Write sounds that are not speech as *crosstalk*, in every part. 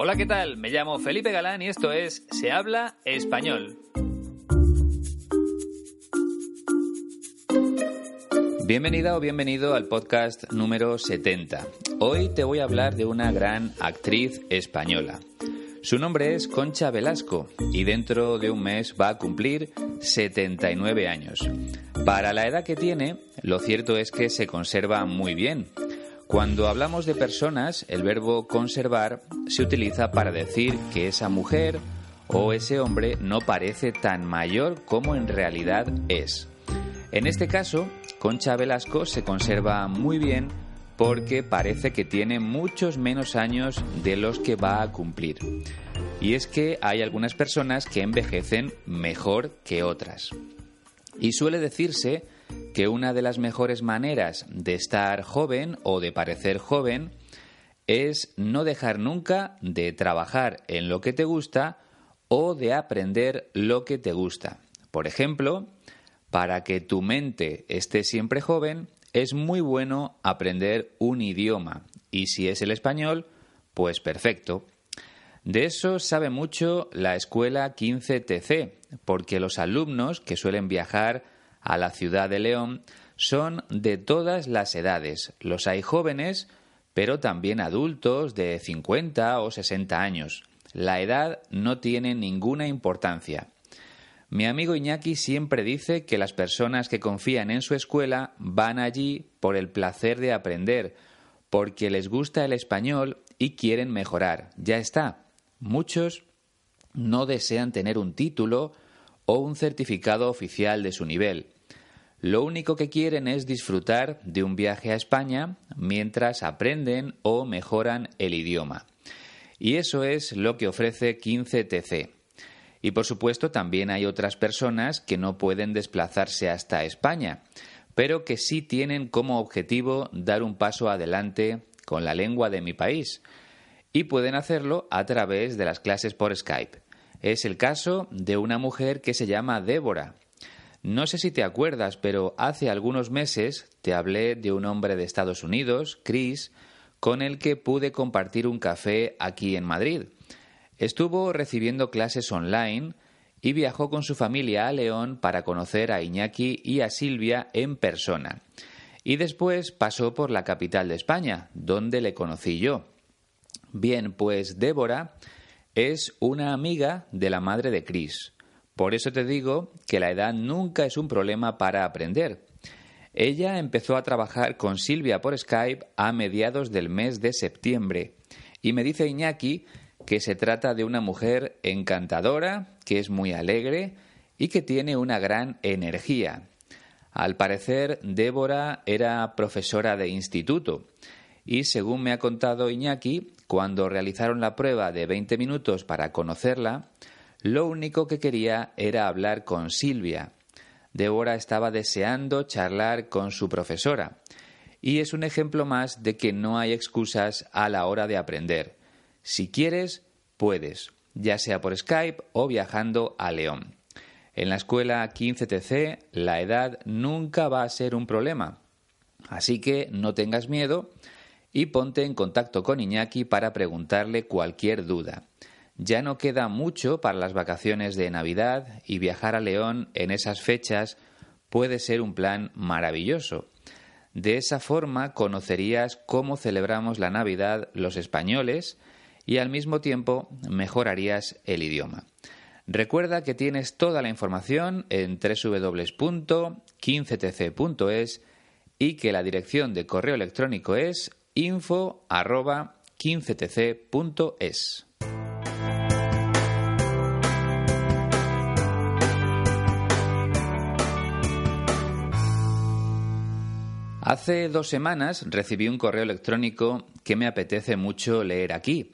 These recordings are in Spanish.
Hola, ¿qué tal? Me llamo Felipe Galán y esto es Se habla español. Bienvenida o bienvenido al podcast número 70. Hoy te voy a hablar de una gran actriz española. Su nombre es Concha Velasco y dentro de un mes va a cumplir 79 años. Para la edad que tiene, lo cierto es que se conserva muy bien cuando hablamos de personas, el verbo conservar se utiliza para decir que esa mujer o ese hombre no parece tan mayor como en realidad es. En este caso, Concha Velasco se conserva muy bien porque parece que tiene muchos menos años de los que va a cumplir. Y es que hay algunas personas que envejecen mejor que otras. Y suele decirse que una de las mejores maneras de estar joven o de parecer joven es no dejar nunca de trabajar en lo que te gusta o de aprender lo que te gusta. Por ejemplo, para que tu mente esté siempre joven, es muy bueno aprender un idioma y si es el español, pues perfecto. De eso sabe mucho la escuela 15TC, porque los alumnos que suelen viajar a la ciudad de León son de todas las edades. Los hay jóvenes, pero también adultos de 50 o 60 años. La edad no tiene ninguna importancia. Mi amigo Iñaki siempre dice que las personas que confían en su escuela van allí por el placer de aprender, porque les gusta el español y quieren mejorar. Ya está. Muchos no desean tener un título o un certificado oficial de su nivel. Lo único que quieren es disfrutar de un viaje a España mientras aprenden o mejoran el idioma. Y eso es lo que ofrece 15TC. Y por supuesto también hay otras personas que no pueden desplazarse hasta España, pero que sí tienen como objetivo dar un paso adelante con la lengua de mi país. Y pueden hacerlo a través de las clases por Skype. Es el caso de una mujer que se llama Débora, no sé si te acuerdas, pero hace algunos meses te hablé de un hombre de Estados Unidos, Chris, con el que pude compartir un café aquí en Madrid. Estuvo recibiendo clases online y viajó con su familia a León para conocer a Iñaki y a Silvia en persona. Y después pasó por la capital de España, donde le conocí yo. Bien, pues Débora es una amiga de la madre de Chris. Por eso te digo que la edad nunca es un problema para aprender. Ella empezó a trabajar con Silvia por Skype a mediados del mes de septiembre y me dice Iñaki que se trata de una mujer encantadora, que es muy alegre y que tiene una gran energía. Al parecer, Débora era profesora de instituto y, según me ha contado Iñaki, cuando realizaron la prueba de 20 minutos para conocerla, lo único que quería era hablar con Silvia. Débora estaba deseando charlar con su profesora. Y es un ejemplo más de que no hay excusas a la hora de aprender. Si quieres, puedes, ya sea por Skype o viajando a León. En la escuela 15TC la edad nunca va a ser un problema. Así que no tengas miedo y ponte en contacto con Iñaki para preguntarle cualquier duda. Ya no queda mucho para las vacaciones de Navidad y viajar a León en esas fechas puede ser un plan maravilloso. De esa forma conocerías cómo celebramos la Navidad los españoles y al mismo tiempo mejorarías el idioma. Recuerda que tienes toda la información en www.15tc.es y que la dirección de correo electrónico es info@15tc.es. Hace dos semanas recibí un correo electrónico que me apetece mucho leer aquí.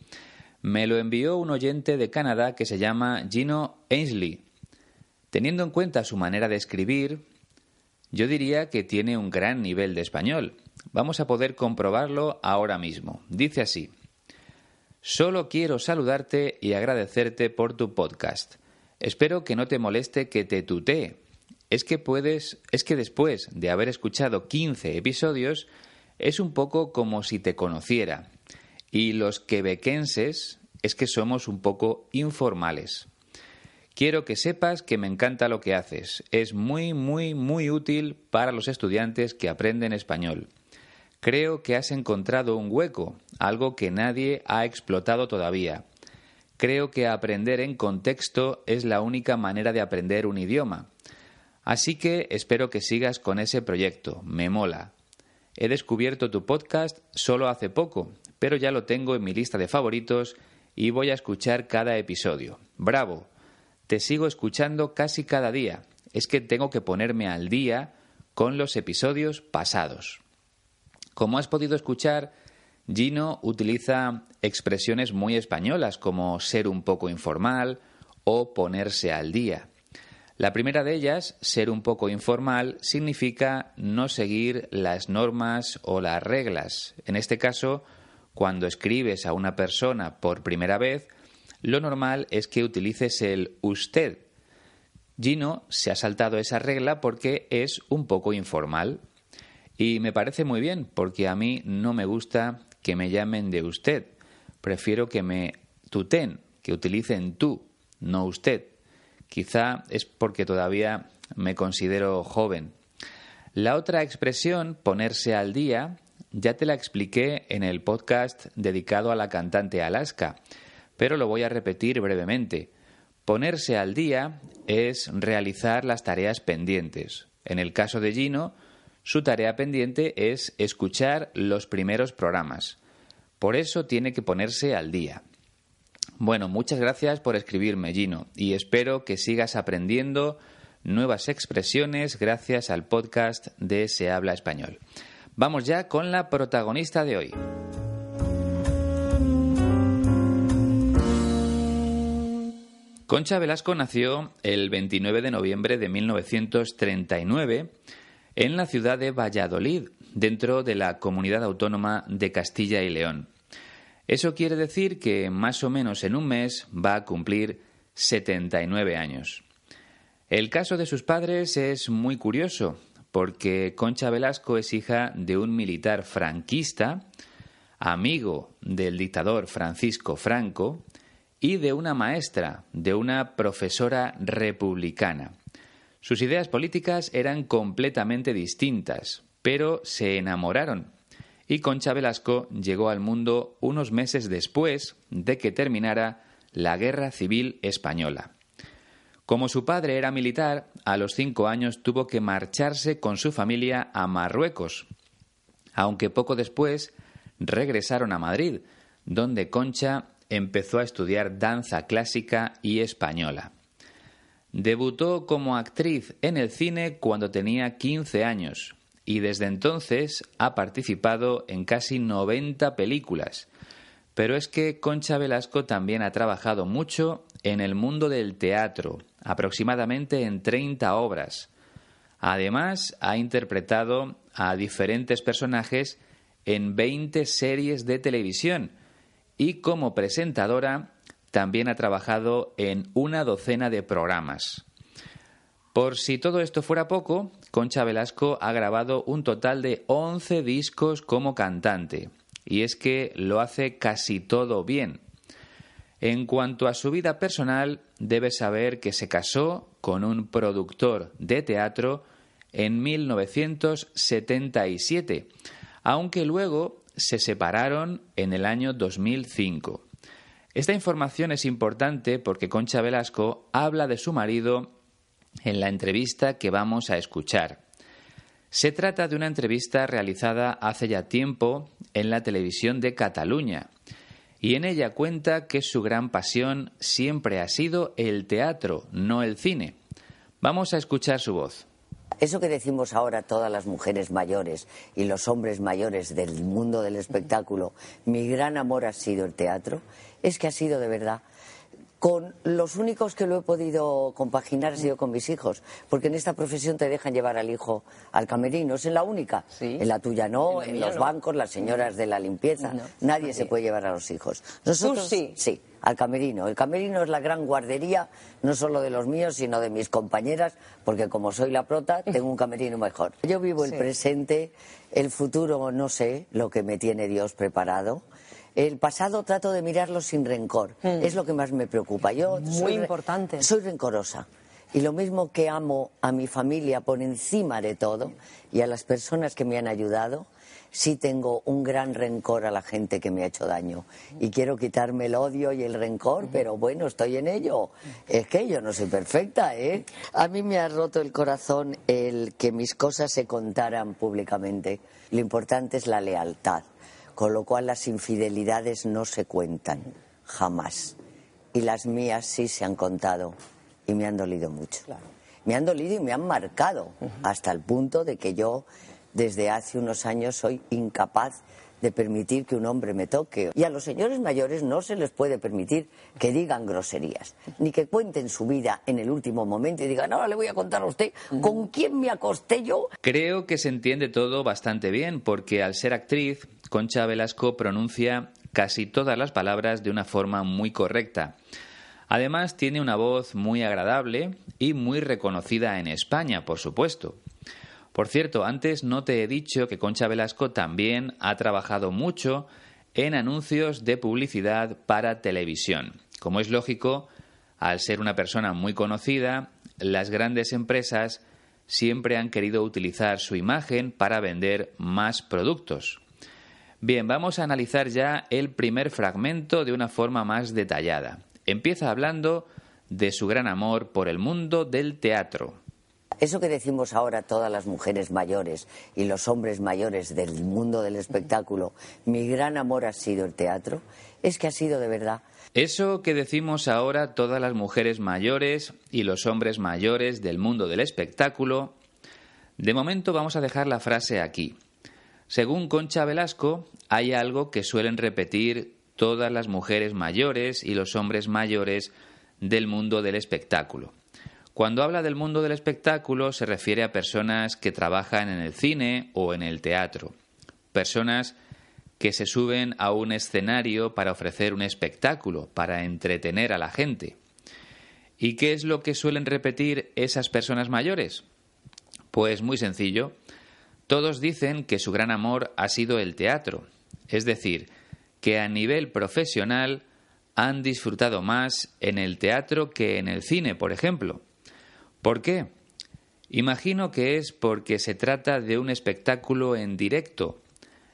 Me lo envió un oyente de Canadá que se llama Gino Ainsley. Teniendo en cuenta su manera de escribir, yo diría que tiene un gran nivel de español. Vamos a poder comprobarlo ahora mismo. Dice así. Solo quiero saludarte y agradecerte por tu podcast. Espero que no te moleste que te tutee. Es que puedes, es que después de haber escuchado 15 episodios, es un poco como si te conociera. Y los quebequenses es que somos un poco informales. Quiero que sepas que me encanta lo que haces. Es muy, muy, muy útil para los estudiantes que aprenden español. Creo que has encontrado un hueco, algo que nadie ha explotado todavía. Creo que aprender en contexto es la única manera de aprender un idioma. Así que espero que sigas con ese proyecto. Me mola. He descubierto tu podcast solo hace poco, pero ya lo tengo en mi lista de favoritos y voy a escuchar cada episodio. ¡Bravo! Te sigo escuchando casi cada día. Es que tengo que ponerme al día con los episodios pasados. Como has podido escuchar, Gino utiliza expresiones muy españolas como ser un poco informal o ponerse al día. La primera de ellas, ser un poco informal, significa no seguir las normas o las reglas. En este caso, cuando escribes a una persona por primera vez, lo normal es que utilices el usted. Gino se ha saltado esa regla porque es un poco informal. Y me parece muy bien, porque a mí no me gusta que me llamen de usted. Prefiero que me tuten, que utilicen tú, no usted. Quizá es porque todavía me considero joven. La otra expresión, ponerse al día, ya te la expliqué en el podcast dedicado a la cantante Alaska, pero lo voy a repetir brevemente. Ponerse al día es realizar las tareas pendientes. En el caso de Gino, su tarea pendiente es escuchar los primeros programas. Por eso tiene que ponerse al día. Bueno, muchas gracias por escribirme, Gino, y espero que sigas aprendiendo nuevas expresiones gracias al podcast de Se habla español. Vamos ya con la protagonista de hoy. Concha Velasco nació el 29 de noviembre de 1939 en la ciudad de Valladolid, dentro de la comunidad autónoma de Castilla y León. Eso quiere decir que más o menos en un mes va a cumplir 79 años. El caso de sus padres es muy curioso, porque Concha Velasco es hija de un militar franquista, amigo del dictador Francisco Franco, y de una maestra, de una profesora republicana. Sus ideas políticas eran completamente distintas, pero se enamoraron. Y Concha Velasco llegó al mundo unos meses después de que terminara la Guerra Civil Española. Como su padre era militar, a los cinco años tuvo que marcharse con su familia a Marruecos, aunque poco después regresaron a Madrid, donde Concha empezó a estudiar danza clásica y española. Debutó como actriz en el cine cuando tenía 15 años y desde entonces ha participado en casi 90 películas. Pero es que Concha Velasco también ha trabajado mucho en el mundo del teatro, aproximadamente en 30 obras. Además, ha interpretado a diferentes personajes en 20 series de televisión y como presentadora también ha trabajado en una docena de programas. Por si todo esto fuera poco, Concha Velasco ha grabado un total de 11 discos como cantante. Y es que lo hace casi todo bien. En cuanto a su vida personal, debe saber que se casó con un productor de teatro en 1977, aunque luego se separaron en el año 2005. Esta información es importante porque Concha Velasco habla de su marido en la entrevista que vamos a escuchar. Se trata de una entrevista realizada hace ya tiempo en la televisión de Cataluña y en ella cuenta que su gran pasión siempre ha sido el teatro, no el cine. Vamos a escuchar su voz. Eso que decimos ahora todas las mujeres mayores y los hombres mayores del mundo del espectáculo, mi gran amor ha sido el teatro, es que ha sido de verdad con los únicos que lo he podido compaginar ha sido con mis hijos, porque en esta profesión te dejan llevar al hijo al camerino, es en la única. En la tuya no, en, los bancos, las señoras de la limpieza, nadie se puede llevar a los hijos. Nosotros sí. Sí, al camerino. El camerino es la gran guardería, no solo de los míos, sino de mis compañeras, porque como soy la prota, *laughs* tengo un camerino mejor. Yo vivo el presente, el futuro no sé lo que me tiene Dios preparado el pasado trato de mirarlo sin rencor. Hmm. Es lo que más me preocupa. Yo Muy soy, importante. Soy rencorosa. Y lo mismo que amo a mi familia por encima de todo y a las personas que me han ayudado, sí tengo un gran rencor a la gente que me ha hecho daño. Y quiero quitarme el odio y el rencor, pero bueno, estoy en ello. Es que yo no soy perfecta, ¿eh? A mí me ha roto el corazón el que mis cosas se contaran públicamente. Lo importante es la lealtad con lo cual las infidelidades no se cuentan, jamás. Y las mías sí se han contado y me han dolido mucho. Me han dolido y me han marcado hasta el punto de que yo desde hace unos años soy incapaz de permitir que un hombre me toque. Y a los señores mayores no se les puede permitir que digan groserías, ni que cuenten su vida en el último momento y digan, ahora le voy a contar a usted con quién me acosté yo. Creo que se entiende todo bastante bien, porque al ser actriz, Concha Velasco pronuncia casi todas las palabras de una forma muy correcta. Además, tiene una voz muy agradable y muy reconocida en España, por supuesto. Por cierto, antes no te he dicho que Concha Velasco también ha trabajado mucho en anuncios de publicidad para televisión. Como es lógico, al ser una persona muy conocida, las grandes empresas siempre han querido utilizar su imagen para vender más productos. Bien, vamos a analizar ya el primer fragmento de una forma más detallada. Empieza hablando de su gran amor por el mundo del teatro. Eso que decimos ahora todas las mujeres mayores y los hombres mayores del mundo del espectáculo, mi gran amor ha sido el teatro, es que ha sido de verdad. Eso que decimos ahora todas las mujeres mayores y los hombres mayores del mundo del espectáculo, de momento vamos a dejar la frase aquí. Según Concha Velasco, hay algo que suelen repetir todas las mujeres mayores y los hombres mayores del mundo del espectáculo. Cuando habla del mundo del espectáculo se refiere a personas que trabajan en el cine o en el teatro, personas que se suben a un escenario para ofrecer un espectáculo, para entretener a la gente. ¿Y qué es lo que suelen repetir esas personas mayores? Pues muy sencillo. Todos dicen que su gran amor ha sido el teatro, es decir, que a nivel profesional han disfrutado más en el teatro que en el cine, por ejemplo. ¿Por qué? Imagino que es porque se trata de un espectáculo en directo.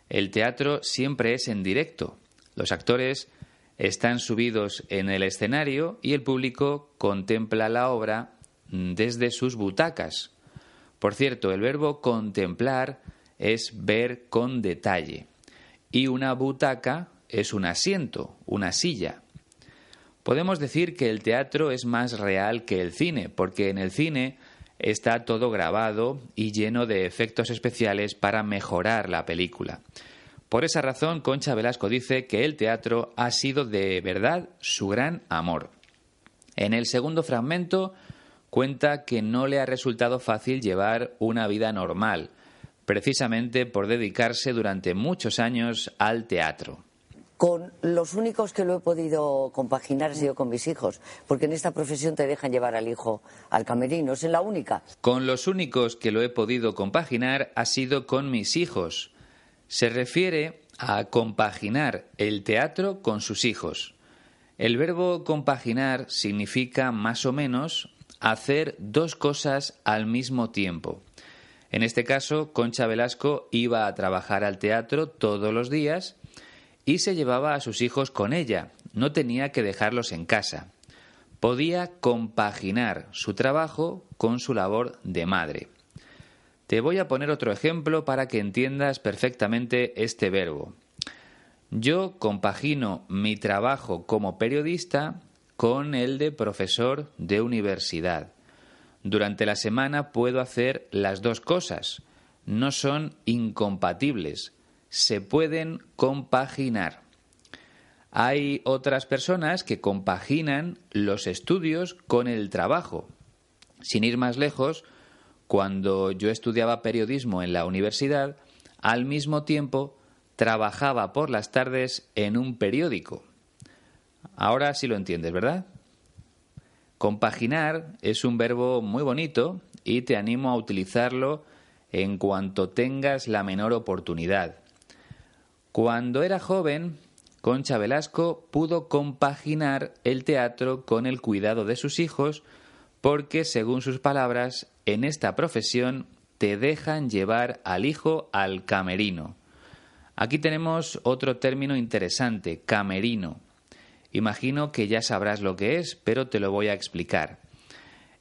El teatro siempre es en directo. Los actores están subidos en el escenario y el público contempla la obra desde sus butacas. Por cierto, el verbo contemplar es ver con detalle y una butaca es un asiento, una silla. Podemos decir que el teatro es más real que el cine, porque en el cine está todo grabado y lleno de efectos especiales para mejorar la película. Por esa razón, Concha Velasco dice que el teatro ha sido de verdad su gran amor. En el segundo fragmento cuenta que no le ha resultado fácil llevar una vida normal, precisamente por dedicarse durante muchos años al teatro con los únicos que lo he podido compaginar ha sido con mis hijos, porque en esta profesión te dejan llevar al hijo al camerino, es la única. Con los únicos que lo he podido compaginar ha sido con mis hijos. Se refiere a compaginar el teatro con sus hijos. El verbo compaginar significa más o menos hacer dos cosas al mismo tiempo. En este caso, Concha Velasco iba a trabajar al teatro todos los días y se llevaba a sus hijos con ella, no tenía que dejarlos en casa. Podía compaginar su trabajo con su labor de madre. Te voy a poner otro ejemplo para que entiendas perfectamente este verbo. Yo compagino mi trabajo como periodista con el de profesor de universidad. Durante la semana puedo hacer las dos cosas. No son incompatibles. Se pueden compaginar. Hay otras personas que compaginan los estudios con el trabajo. Sin ir más lejos, cuando yo estudiaba periodismo en la universidad, al mismo tiempo trabajaba por las tardes en un periódico. Ahora sí lo entiendes, ¿verdad? Compaginar es un verbo muy bonito y te animo a utilizarlo en cuanto tengas la menor oportunidad. Cuando era joven, Concha Velasco pudo compaginar el teatro con el cuidado de sus hijos porque, según sus palabras, en esta profesión te dejan llevar al hijo al camerino. Aquí tenemos otro término interesante, camerino. Imagino que ya sabrás lo que es, pero te lo voy a explicar.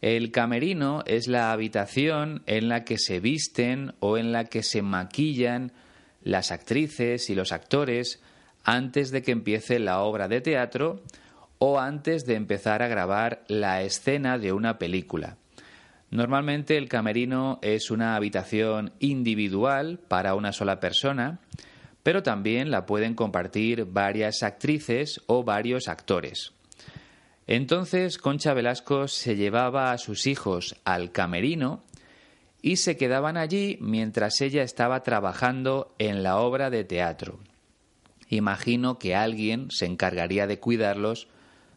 El camerino es la habitación en la que se visten o en la que se maquillan las actrices y los actores antes de que empiece la obra de teatro o antes de empezar a grabar la escena de una película. Normalmente el camerino es una habitación individual para una sola persona, pero también la pueden compartir varias actrices o varios actores. Entonces Concha Velasco se llevaba a sus hijos al camerino y se quedaban allí mientras ella estaba trabajando en la obra de teatro. Imagino que alguien se encargaría de cuidarlos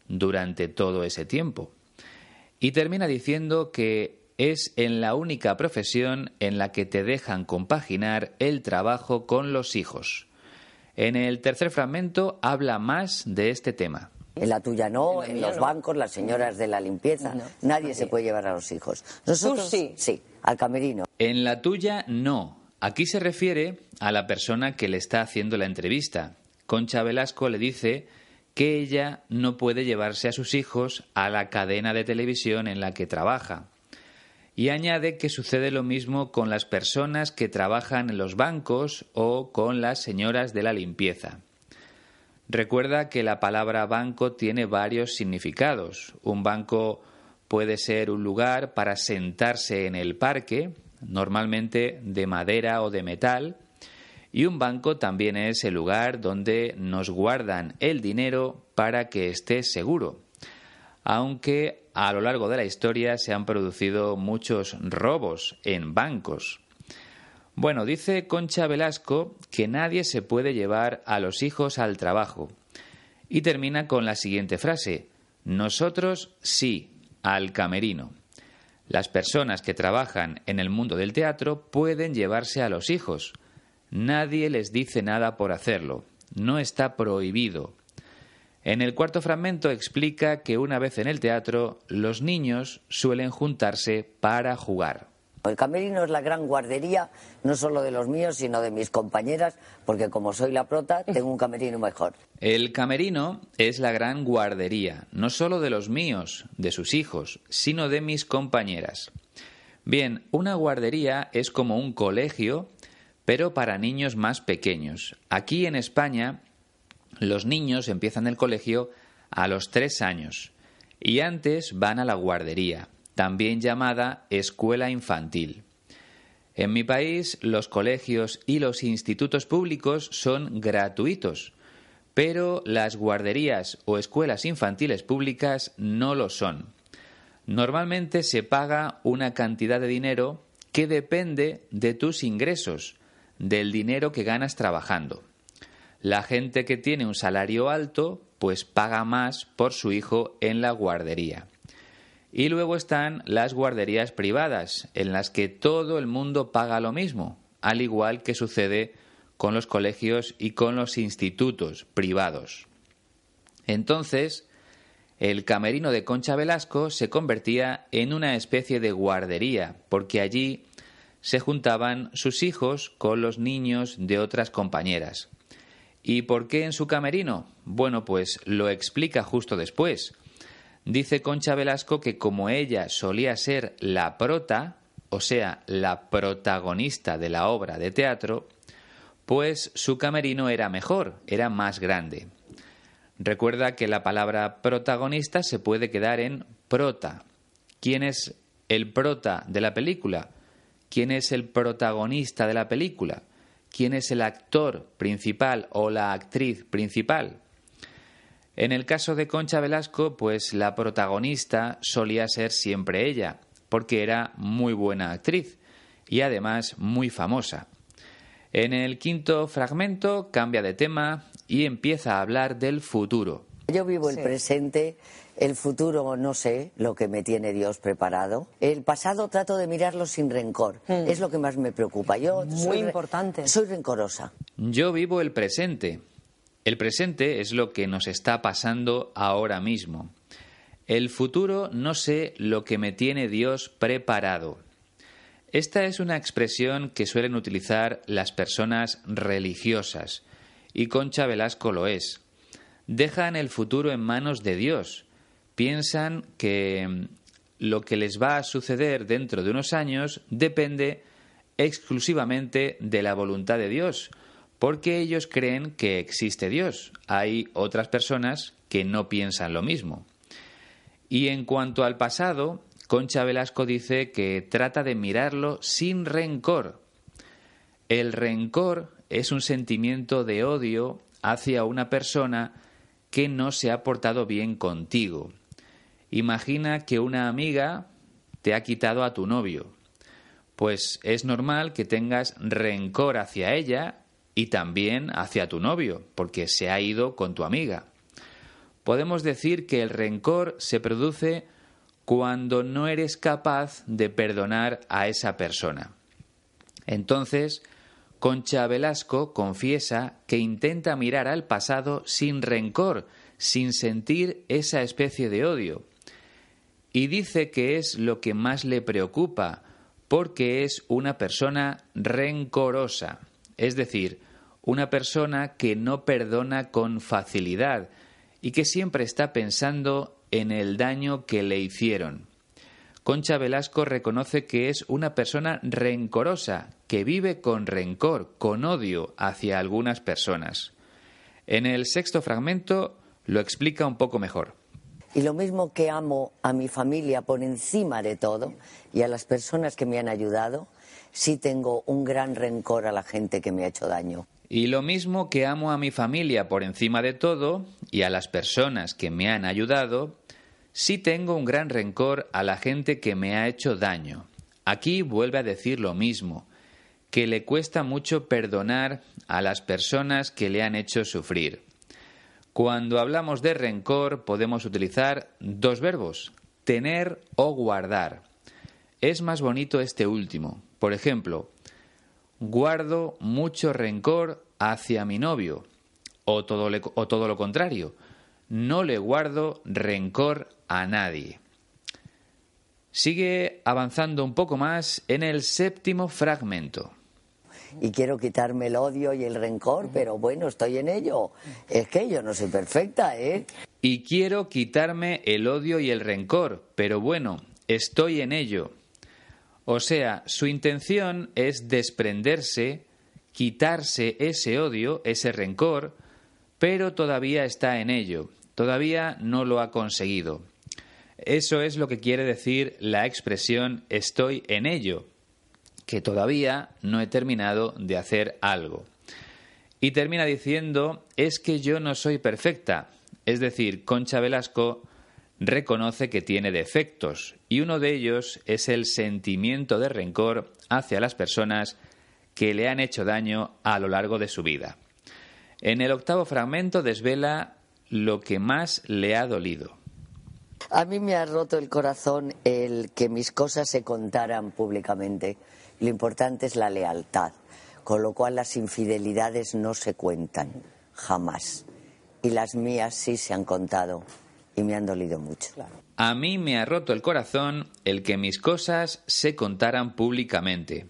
durante todo ese tiempo. Y termina diciendo que es en la única profesión en la que te dejan compaginar el trabajo con los hijos. En el tercer fragmento habla más de este tema. En la tuya no, en, los bancos, las señoras de la limpieza, nadie se puede llevar a los hijos. Nosotros sí, sí, al camerino. En la tuya no. Aquí se refiere a la persona que le está haciendo la entrevista. Concha Velasco le dice que ella no puede llevarse a sus hijos a la cadena de televisión en la que trabaja. Y añade que sucede lo mismo con las personas que trabajan en los bancos o con las señoras de la limpieza. Recuerda que la palabra banco tiene varios significados. Un banco puede ser un lugar para sentarse en el parque, normalmente de madera o de metal, y un banco también es el lugar donde nos guardan el dinero para que esté seguro. Aunque a lo largo de la historia se han producido muchos robos en bancos. Bueno, dice Concha Velasco que nadie se puede llevar a los hijos al trabajo. Y termina con la siguiente frase. Nosotros sí, al camerino. Las personas que trabajan en el mundo del teatro pueden llevarse a los hijos, Nadie les dice nada por hacerlo. No está prohibido. En el cuarto fragmento explica que una vez en el teatro los niños suelen juntarse para jugar. El camerino es la gran guardería, no solo de los míos, sino de mis compañeras, porque como soy la prota, *laughs* tengo un camerino mejor. El camerino es la gran guardería, no solo de los míos, de sus hijos, sino de mis compañeras. Bien, una guardería es como un colegio pero para niños más pequeños. Aquí en España los niños empiezan el colegio a los tres años y antes van a la guardería, también llamada escuela infantil. En mi país los colegios y los institutos públicos son gratuitos, pero las guarderías o escuelas infantiles públicas no lo son. Normalmente se paga una cantidad de dinero que depende de tus ingresos, del dinero que ganas trabajando. La gente que tiene un salario alto, pues paga más por su hijo en la guardería. Y luego están las guarderías privadas, en las que todo el mundo paga lo mismo, al igual que sucede con los colegios y con los institutos privados. Entonces, el camerino de Concha Velasco se convertía en una especie de guardería, porque allí se juntaban sus hijos con los niños de otras compañeras. ¿Y por qué en su camerino? Bueno, pues lo explica justo después. Dice Concha Velasco que como ella solía ser la prota, o sea, la protagonista de la obra de teatro, pues su camerino era mejor, era más grande. Recuerda que la palabra protagonista se puede quedar en prota. ¿Quién es el prota de la película? ¿Quién es el protagonista de la película? ¿Quién es el actor principal o la actriz principal? En el caso de Concha Velasco, pues la protagonista solía ser siempre ella, porque era muy buena actriz y además muy famosa. En el quinto fragmento cambia de tema y empieza a hablar del futuro. Yo vivo el presente, el futuro no sé lo que me tiene Dios preparado. El pasado trato de mirarlo sin rencor. Mm. Es lo que más me preocupa. Yo Muy soy re- importante. Soy rencorosa. Yo vivo el presente. El presente es lo que nos está pasando ahora mismo. El futuro no sé lo que me tiene Dios preparado. Esta es una expresión que suelen utilizar las personas religiosas, y Concha Velasco lo es. Dejan el futuro en manos de Dios. Piensan que mm, lo que les va a suceder dentro de unos años depende exclusivamente de la voluntad de Dios, porque ellos creen que existe Dios. Hay otras personas que no piensan lo mismo. Y en cuanto al pasado, Concha Velasco dice que trata de mirarlo sin rencor. El rencor es un sentimiento de odio hacia una persona que no se ha portado bien contigo. Imagina que una amiga te ha quitado a tu novio. Pues es normal que tengas rencor hacia ella y también hacia tu novio, porque se ha ido con tu amiga. Podemos decir que el rencor se produce cuando no eres capaz de perdonar a esa persona. Entonces, Concha Velasco confiesa que intenta mirar al pasado sin rencor, sin sentir esa especie de odio. Y dice que es lo que más le preocupa, porque es una persona rencorosa, es decir, una persona que no perdona con facilidad y que siempre está pensando en el daño que le hicieron. Concha Velasco reconoce que es una persona rencorosa, que vive con rencor, con odio hacia algunas personas. En el sexto fragmento lo explica un poco mejor. Y lo mismo que amo a mi familia por encima de todo y a las personas que me han ayudado, sí tengo un gran rencor a la gente que me ha hecho daño. Y lo mismo que amo a mi familia por encima de todo y a las personas que me han ayudado, sí tengo un gran rencor a la gente que me ha hecho daño. Aquí vuelve a decir lo mismo, que le cuesta mucho perdonar a las personas que le han hecho sufrir. Cuando hablamos de rencor podemos utilizar dos verbos, tener o guardar. Es más bonito este último. Por ejemplo, guardo mucho rencor hacia mi novio. O todo, le- o todo lo contrario, no le guardo rencor a nadie. Sigue avanzando un poco más en el séptimo fragmento. Y quiero quitarme el odio y el rencor, pero bueno, estoy en ello. Es que yo no soy perfecta, ¿eh? Y quiero quitarme el odio y el rencor, pero bueno, estoy en ello. O sea, su intención es desprenderse, quitarse ese odio, ese rencor, pero todavía está en ello, todavía no lo ha conseguido. Eso es lo que quiere decir la expresión estoy en ello, que todavía no he terminado de hacer algo. Y termina diciendo, es que yo no soy perfecta. Es decir, Concha Velasco reconoce que tiene defectos y uno de ellos es el sentimiento de rencor hacia las personas que le han hecho daño a lo largo de su vida. En el octavo fragmento desvela lo que más le ha dolido. A mí me ha roto el corazón el que mis cosas se contaran públicamente. Lo importante es la lealtad, con lo cual las infidelidades no se cuentan, jamás. Y las mías sí se han contado y me han dolido mucho. A mí me ha roto el corazón el que mis cosas se contaran públicamente.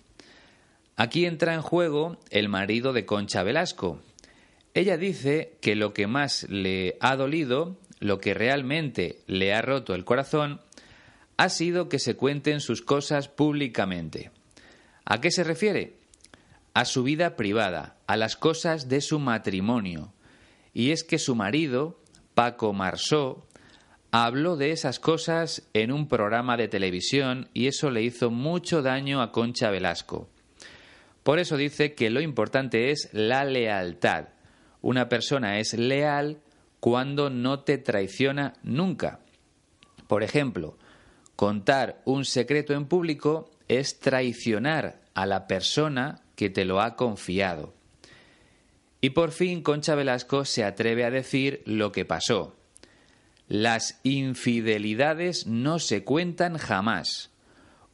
Aquí entra en juego el marido de Concha Velasco. Ella dice que lo que más le ha dolido, lo que realmente le ha roto el corazón, ha sido que se cuenten sus cosas públicamente. ¿A qué se refiere? A su vida privada, a las cosas de su matrimonio. Y es que su marido, Paco Marsó, habló de esas cosas en un programa de televisión y eso le hizo mucho daño a Concha Velasco. Por eso dice que lo importante es la lealtad. Una persona es leal cuando no te traiciona nunca. Por ejemplo, contar un secreto en público es traicionar a la persona que te lo ha confiado. Y por fin Concha Velasco se atreve a decir lo que pasó. Las infidelidades no se cuentan jamás.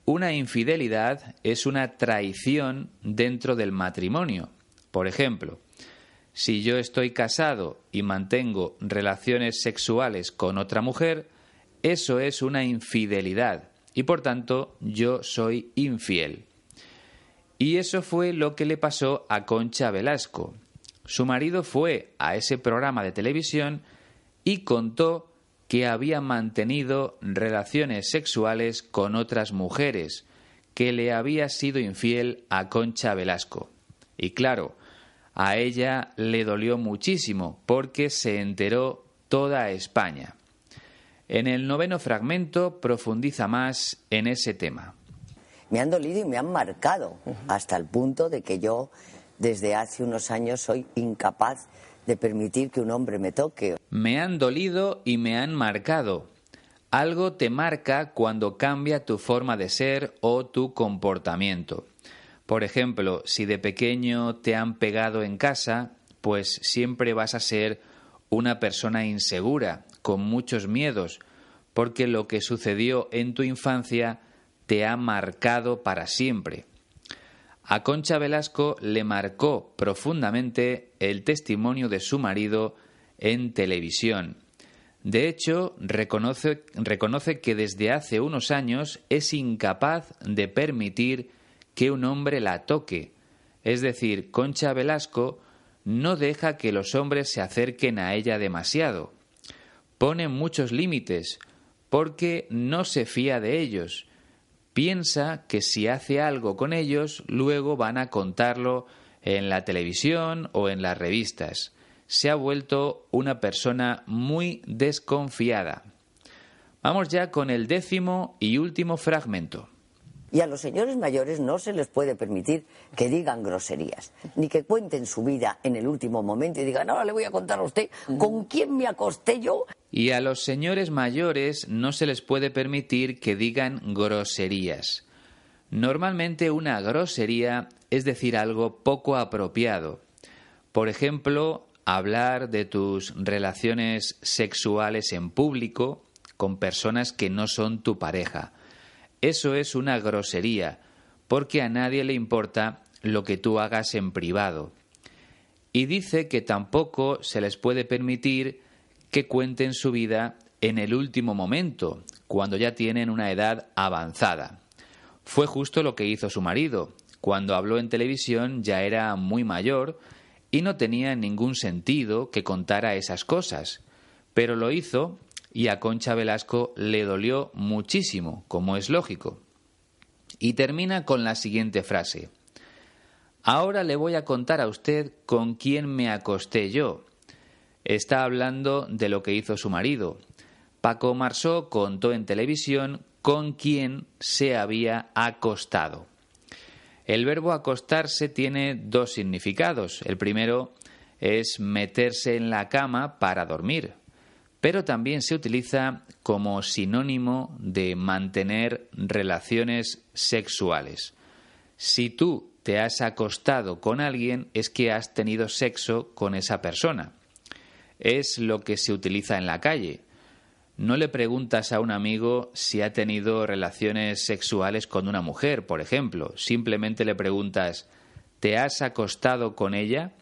Una infidelidad es una traición dentro del matrimonio. Por ejemplo, si yo estoy casado y mantengo relaciones sexuales con otra mujer, eso es una infidelidad y por tanto yo soy infiel. Y eso fue lo que le pasó a Concha Velasco. Su marido fue a ese programa de televisión y contó que había mantenido relaciones sexuales con otras mujeres, que le había sido infiel a Concha Velasco. Y claro, a ella le dolió muchísimo porque se enteró toda España. En el noveno fragmento profundiza más en ese tema me han dolido y me han marcado hasta el punto de que yo desde hace unos años soy incapaz de permitir que un hombre me toque. Me han dolido y me han marcado. Algo te marca cuando cambia tu forma de ser o tu comportamiento. Por ejemplo, si de pequeño te han pegado en casa, pues siempre vas a ser una persona insegura, con muchos miedos, porque lo que sucedió en tu infancia te ha marcado para siempre. A Concha Velasco le marcó profundamente el testimonio de su marido en televisión. De hecho, reconoce, que desde hace unos años es incapaz de permitir que un hombre la toque. Es decir, Concha Velasco no deja que los hombres se acerquen a ella demasiado. Pone muchos límites porque no se fía de ellos piensa que si hace algo con ellos, luego van a contarlo en la televisión o en las revistas. Se ha vuelto una persona muy desconfiada. Vamos ya con el décimo y último fragmento. Y a los señores mayores no se les puede permitir que digan groserías, ni que cuenten su vida en el último momento y digan, ahora le voy a contar a usted con quién me acosté yo. Y a los señores mayores no se les puede permitir que digan groserías. Normalmente una grosería es decir algo poco apropiado. Por ejemplo, hablar de tus relaciones sexuales en público con personas que no son tu pareja eso es una grosería, porque a nadie le importa lo que tú hagas en privado. Y dice que tampoco se les puede permitir que cuenten su vida en el último momento, cuando ya tienen una edad avanzada. Fue justo lo que hizo su marido. Cuando habló en televisión ya era muy mayor y no tenía ningún sentido que contara esas cosas, pero lo hizo y a Concha Velasco le dolió muchísimo, como es lógico. Y termina con la siguiente frase. Ahora le voy a contar a usted con quién me acosté yo. Está hablando de lo que hizo su marido. Paco Marsó contó en televisión con quién se había acostado. El verbo acostarse tiene dos significados. El primero es meterse en la cama para dormir, pero también se utiliza como sinónimo de mantener relaciones sexuales. Si tú te has acostado con alguien es que has tenido sexo con esa persona. Es lo que se utiliza en la calle. No le preguntas a un amigo si ha tenido relaciones sexuales con una mujer, por ejemplo. Simplemente le preguntas ¿te has acostado con ella?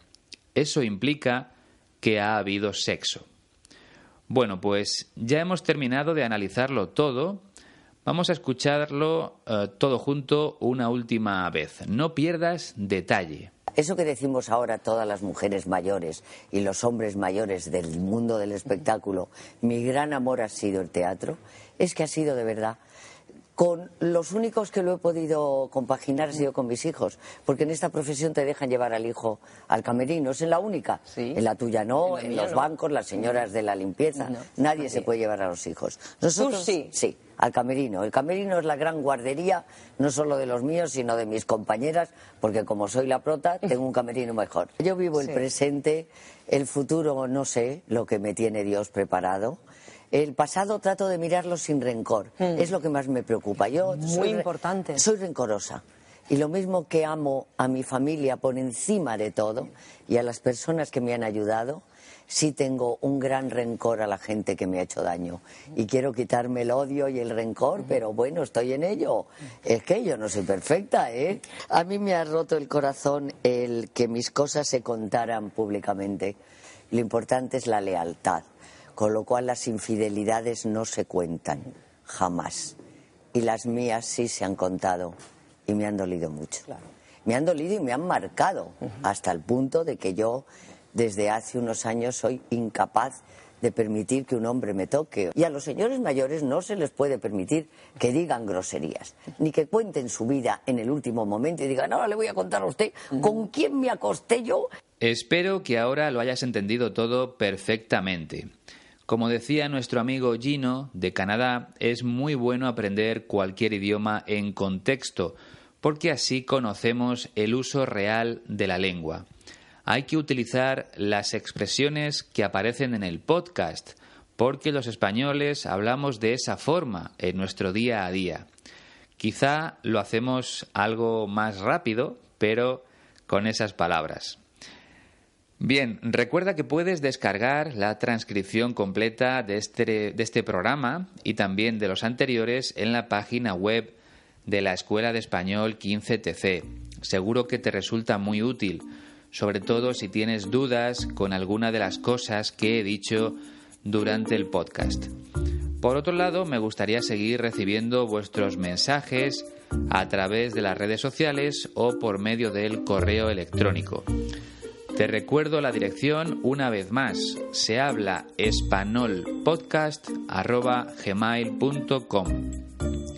Eso implica que ha habido sexo. Bueno, pues ya hemos terminado de analizarlo todo. Vamos a escucharlo eh, todo junto una última vez. No pierdas detalle. Eso que decimos ahora todas las mujeres mayores y los hombres mayores del mundo del espectáculo, mi gran amor ha sido el teatro, es que ha sido de verdad con los únicos que lo he podido compaginar ha sido con mis hijos, porque en esta profesión te dejan llevar al hijo al camerino, es la única. En la tuya no, en, los bancos, las señoras de la limpieza, nadie, se puede llevar a los hijos. Nosotros sí. Sí, al camerino. El camerino es la gran guardería, no solo de los míos, sino de mis compañeras, porque como soy la prota, *laughs* tengo un camerino mejor. Yo vivo el presente, el futuro no sé lo que me tiene Dios preparado el pasado trato de mirarlo sin rencor. Hmm. Es lo que más me preocupa. Yo Muy soy, importante. Soy rencorosa. Y lo mismo que amo a mi familia por encima de todo y a las personas que me han ayudado, sí tengo un gran rencor a la gente que me ha hecho daño. Y quiero quitarme el odio y el rencor, pero bueno, estoy en ello. Es que yo no soy perfecta, ¿eh? A mí me ha roto el corazón el que mis cosas se contaran públicamente. Lo importante es la lealtad con lo cual las infidelidades no se cuentan, jamás. Y las mías sí se han contado y me han dolido mucho. Me han dolido y me han marcado hasta el punto de que yo desde hace unos años soy incapaz de permitir que un hombre me toque. Y a los señores mayores no se les puede permitir que digan groserías, ni que cuenten su vida en el último momento y digan, ahora le voy a contar a usted con quién me acosté yo. Espero que ahora lo hayas entendido todo perfectamente. Como decía nuestro amigo Gino de Canadá, es muy bueno aprender cualquier idioma en contexto, porque así conocemos el uso real de la lengua. Hay que utilizar las expresiones que aparecen en el podcast, porque los españoles hablamos de esa forma en nuestro día a día. Quizá lo hacemos algo más rápido, pero con esas palabras. Bien, recuerda que puedes descargar la transcripción completa de este, de este programa y también de los anteriores en la página web de la Escuela de Español 15TC. Seguro que te resulta muy útil, sobre todo si tienes dudas con alguna de las cosas que he dicho durante el podcast. Por otro lado, me gustaría seguir recibiendo vuestros mensajes a través de las redes sociales o por medio del correo electrónico. Te recuerdo la dirección una vez más. Se habla espanolpodcast.gmail.com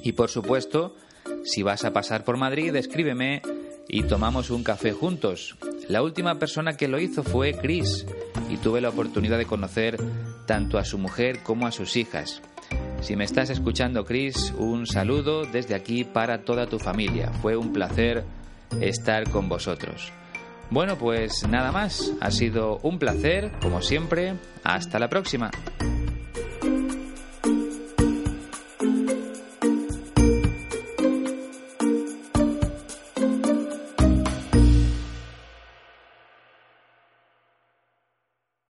Y por supuesto, si vas a pasar por Madrid, escríbeme y tomamos un café juntos. La última persona que lo hizo fue Chris y tuve la oportunidad de conocer tanto a su mujer como a sus hijas. Si me estás escuchando, Chris, un saludo desde aquí para toda tu familia. Fue un placer estar con vosotros. Bueno, pues nada más. Ha sido un placer, como siempre. Hasta la próxima.